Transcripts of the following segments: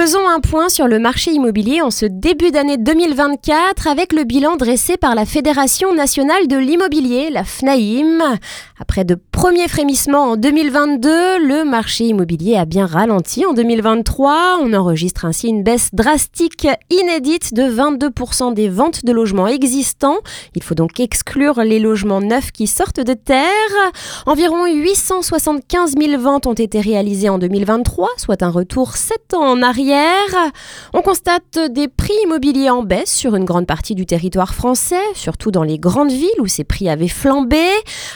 Faisons un point sur le marché immobilier en ce début d'année 2024 avec le bilan dressé par la Fédération nationale de l'immobilier, la FNAIM. Après de premiers frémissements en 2022, le marché immobilier a bien ralenti en 2023. On enregistre ainsi une baisse drastique inédite de 22% des ventes de logements existants. Il faut donc exclure les logements neufs qui sortent de terre. Environ 875 000 ventes ont été réalisées en 2023, soit un retour 7 ans en arrière on constate des prix immobiliers en baisse sur une grande partie du territoire français, surtout dans les grandes villes où ces prix avaient flambé.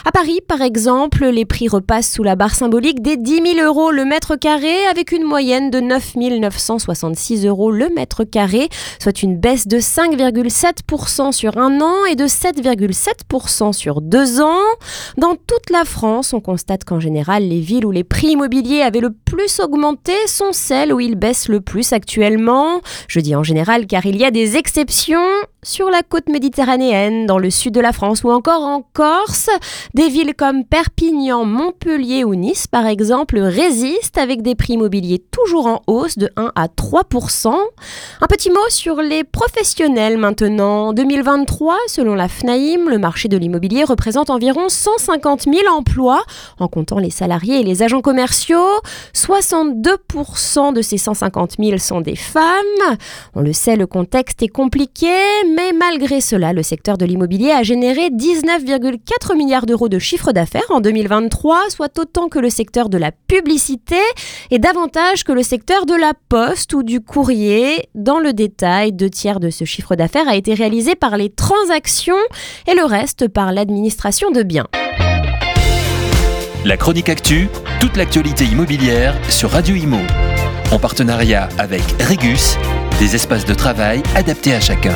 À Paris, par exemple, les prix repassent sous la barre symbolique des 10 000 euros le mètre carré, avec une moyenne de 9 966 euros le mètre carré, soit une baisse de 5,7% sur un an et de 7,7% sur deux ans. Dans toute la France, on constate qu'en général, les villes où les prix immobiliers avaient le plus augmenté sont celles où ils baissent le plus actuellement. Je dis en général car il y a des exceptions sur la côte méditerranéenne, dans le sud de la France ou encore en Corse. Des villes comme Perpignan, Montpellier ou Nice par exemple résistent avec des prix immobiliers toujours en hausse de 1 à 3% Un petit mot sur les professionnels maintenant. En 2023, selon la FNAIM, le marché de l'immobilier représente environ 150 000 emplois en comptant les salariés et les agents commerciaux. 62% de ces 150 000 sont des femmes. On le sait, le contexte est compliqué, mais malgré cela, le secteur de l'immobilier a généré 19,4 milliards d'euros de chiffre d'affaires en 2023, soit autant que le secteur de la publicité et davantage que le secteur de la poste ou du courrier. Dans le détail, deux tiers de ce chiffre d'affaires a été réalisé par les transactions et le reste par l'administration de biens. La chronique actu, toute l'actualité immobilière sur Radio Imo. En partenariat avec Regus, des espaces de travail adaptés à chacun.